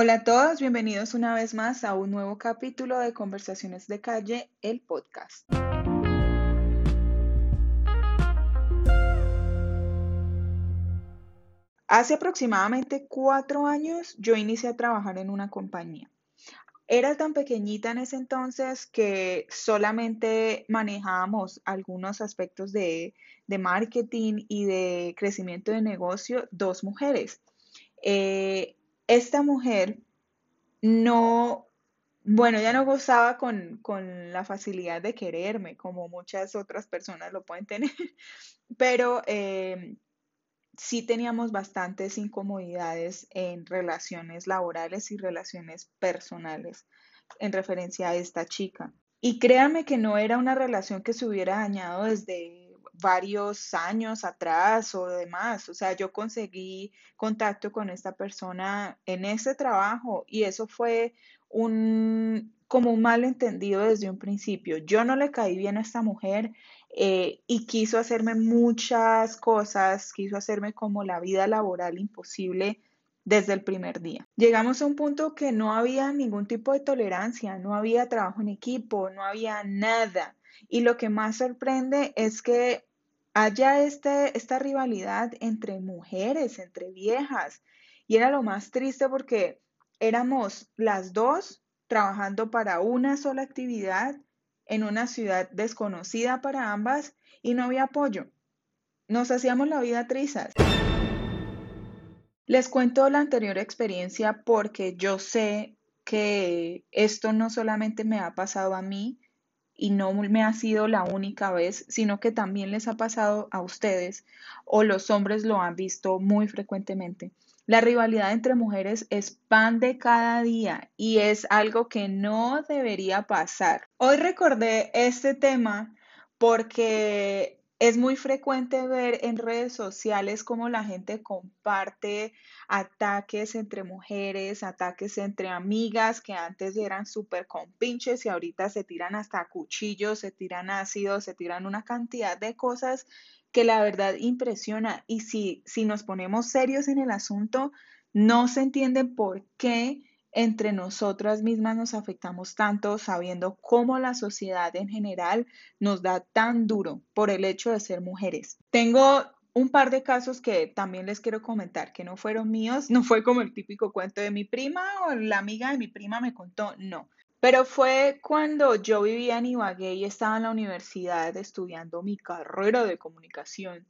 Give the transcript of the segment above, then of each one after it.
Hola a todos, bienvenidos una vez más a un nuevo capítulo de Conversaciones de Calle, el podcast. Hace aproximadamente cuatro años yo inicié a trabajar en una compañía. Era tan pequeñita en ese entonces que solamente manejábamos algunos aspectos de, marketing y de crecimiento de negocio, dos mujeres. Eh, esta mujer no, bueno, ya no gozaba con, la facilidad de quererme, como muchas otras personas lo pueden tener, pero eh, sí teníamos bastantes incomodidades en relaciones laborales y relaciones personales en referencia a esta chica. Y créanme que no era una relación que se hubiera dañado desde varios años atrás o demás. O sea, yo conseguí contacto con esta persona en ese trabajo y eso fue un como un malentendido desde un principio. Yo no le caí bien a esta mujer eh, y quiso hacerme muchas cosas, quiso hacerme como la vida laboral imposible desde el primer día. Llegamos a un punto que no había ningún tipo de tolerancia, no había trabajo en equipo, no había nada. Y lo que más sorprende es que haya este, esta rivalidad entre mujeres, entre viejas. Y era lo más triste porque éramos las dos trabajando para una sola actividad en una ciudad desconocida para ambas y no había apoyo. Nos hacíamos la vida trizas. Les cuento la anterior experiencia porque yo sé que esto no solamente me ha pasado a mí y no me ha sido la única vez, sino que también les ha pasado a ustedes o los hombres lo han visto muy frecuentemente. La rivalidad entre mujeres es pan de cada día y es algo que no debería pasar. Hoy recordé este tema porque es muy frecuente ver en redes sociales cómo la gente comparte ataques entre mujeres, ataques entre amigas que antes eran súper compinches y ahorita se tiran hasta cuchillos, se tiran ácidos, se tiran una cantidad de cosas que la verdad impresiona. Y si, si nos ponemos serios en el asunto, no se entiende por qué entre nosotras mismas nos afectamos tanto sabiendo cómo la sociedad en general nos da tan duro por el hecho de ser mujeres. Tengo un par de casos que también les quiero comentar, que no fueron míos, no fue como el típico cuento de mi prima o la amiga de mi prima me contó, no. Pero fue cuando yo vivía en Ibagué y estaba en la universidad estudiando mi carrera de comunicación.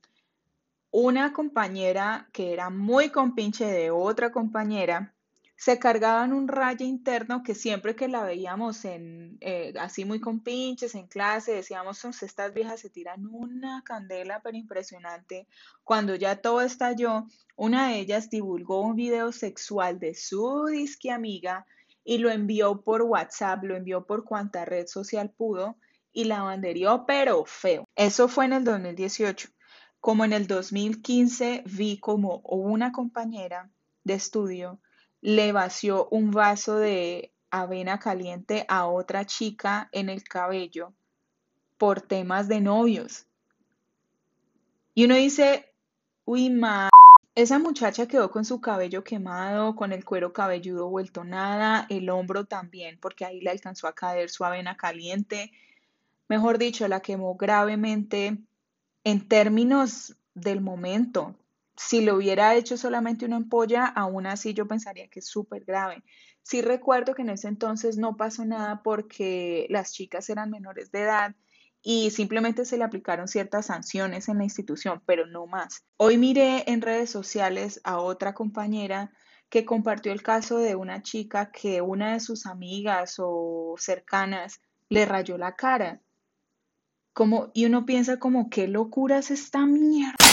Una compañera que era muy compinche de otra compañera se cargaban un rayo interno que siempre que la veíamos en eh, así muy compinches en clase decíamos estas viejas se tiran una candela pero impresionante cuando ya todo estalló una de ellas divulgó un video sexual de su disque amiga y lo envió por WhatsApp, lo envió por cuanta red social pudo y la banderió, pero feo. Eso fue en el 2018. Como en el 2015 vi como una compañera de estudio le vació un vaso de avena caliente a otra chica en el cabello por temas de novios. Y uno dice, uy, ma, esa muchacha quedó con su cabello quemado, con el cuero cabelludo vuelto nada, el hombro también, porque ahí le alcanzó a caer su avena caliente. Mejor dicho, la quemó gravemente en términos del momento. Si lo hubiera hecho solamente una ampolla, aún así yo pensaría que es súper grave. Sí recuerdo que en ese entonces no pasó nada porque las chicas eran menores de edad y simplemente se le aplicaron ciertas sanciones en la institución, pero no más. Hoy miré en redes sociales a otra compañera que compartió el caso de una chica que una de sus amigas o cercanas le rayó la cara. Como, y uno piensa como, ¿qué locura es esta mierda?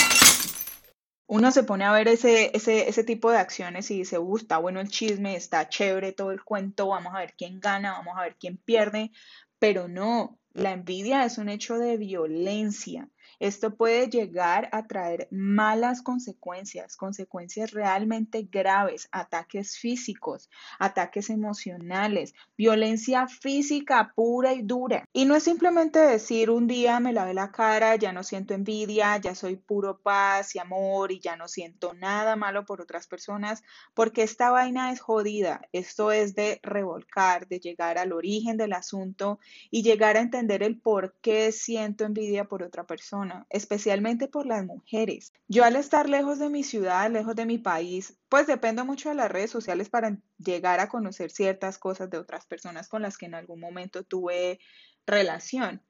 Uno se pone a ver ese, ese, ese tipo de acciones y dice, uh, está bueno el chisme, está chévere todo el cuento, vamos a ver quién gana, vamos a ver quién pierde, pero no, la envidia es un hecho de violencia Esto puede llegar a traer malas consecuencias, consecuencias realmente graves, ataques físicos, ataques emocionales, violencia física pura y dura. Y no es simplemente decir un día me lavé la cara, ya no siento envidia, ya soy puro paz y amor y ya no siento nada malo por otras personas, porque esta vaina es jodida. Esto es de revolcar, de llegar al origen del asunto y llegar a entender el por qué siento envidia por otra persona, especialmente por las mujeres. Yo al estar lejos de mi ciudad, lejos de mi país, pues dependo mucho de las redes sociales para llegar a conocer ciertas cosas de otras personas con las que en algún momento tuve relación.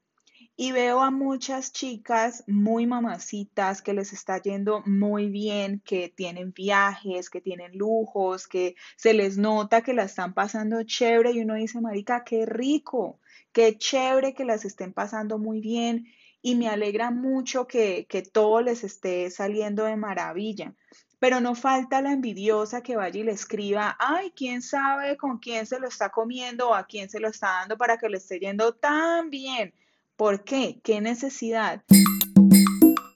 Y veo a muchas chicas muy mamacitas que les está yendo muy bien, que tienen viajes, que tienen lujos, que se les nota que la están pasando chévere y uno dice, marica, qué rico, qué chévere que las estén pasando muy bien y me alegra mucho que, que todo les esté saliendo de maravilla. Pero no falta la envidiosa que vaya y le escriba, ay, quién sabe con quién se lo está comiendo o a quién se lo está dando para que le esté yendo tan bien. ¿Por qué? ¿Qué necesidad?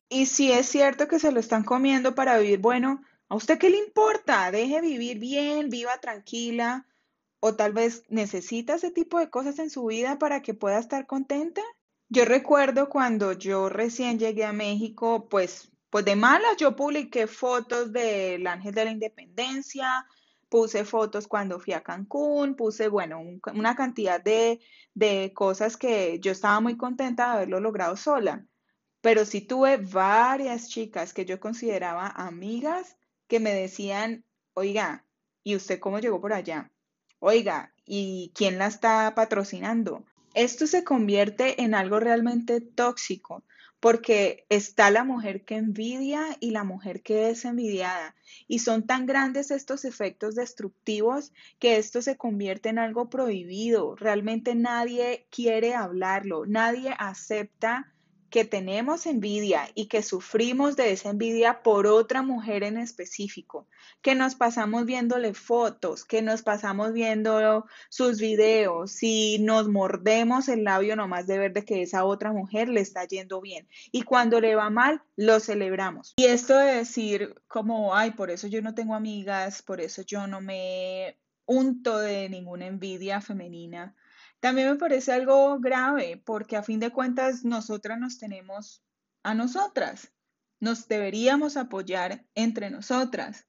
Y si es cierto que se lo están comiendo para vivir, bueno, ¿a usted qué le importa? Deje vivir bien, viva tranquila. O tal vez necesita ese tipo de cosas en su vida para que pueda estar contenta. Yo recuerdo cuando yo recién llegué a México, pues, pues de malas yo publiqué fotos del Ángel de la Independencia, puse fotos cuando fui a Cancún, puse, bueno, una cantidad de, de cosas que yo estaba muy contenta de haberlo logrado sola. Pero sí tuve varias chicas que yo consideraba amigas que me decían, oiga, ¿y usted cómo llegó por allá? Oiga, ¿y quién la está patrocinando? Esto se convierte en algo realmente tóxico porque está la mujer que envidia y la mujer que es envidiada. Y son tan grandes estos efectos destructivos que esto se convierte en algo prohibido. Realmente nadie quiere hablarlo, nadie acepta que tenemos envidia y que sufrimos de esa envidia por otra mujer en específico, que nos pasamos viéndole fotos, que nos pasamos viendo sus videos y nos mordemos el labio nomás de ver de que esa otra mujer le está yendo bien. Y cuando le va mal, lo celebramos. Y esto de decir como, ay, por eso yo no tengo amigas, por eso yo no me unto de ninguna envidia femenina también me parece algo grave porque a fin de cuentas nosotras nos tenemos a nosotras, nos deberíamos apoyar entre nosotras.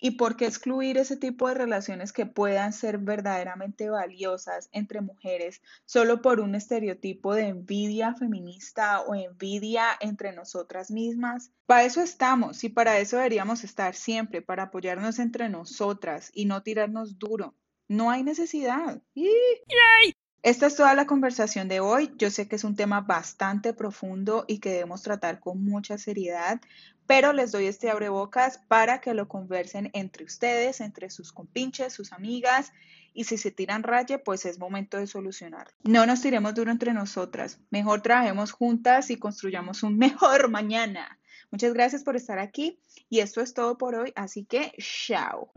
¿Y por qué excluir ese tipo de relaciones que puedan ser verdaderamente valiosas entre mujeres solo por un estereotipo de envidia feminista o envidia entre nosotras mismas? Para eso estamos y para eso deberíamos estar siempre, para apoyarnos entre nosotras y no tirarnos duro. No hay necesidad. Esta es toda la conversación de hoy. Yo sé que es un tema bastante profundo y que debemos tratar con mucha seriedad, pero les doy este abrebocas para que lo conversen entre ustedes, entre sus compinches, sus amigas, y si se tiran raye, pues es momento de solucionar. No nos tiremos duro entre nosotras, mejor trabajemos juntas y construyamos un mejor mañana. Muchas gracias por estar aquí y esto es todo por hoy, así que chao.